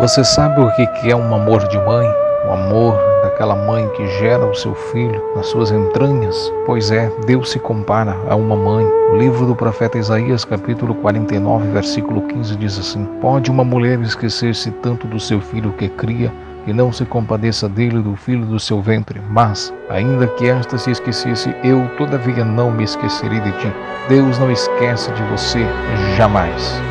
Você sabe o que é um amor de mãe? O amor daquela mãe que gera o seu filho nas suas entranhas? Pois é, Deus se compara a uma mãe. O livro do profeta Isaías, capítulo 49, versículo 15 diz assim: Pode uma mulher esquecer-se tanto do seu filho que cria, e não se compadeça dele do filho do seu ventre, mas, ainda que esta se esquecesse, eu todavia não me esquecerei de ti. Deus não esquece de você jamais.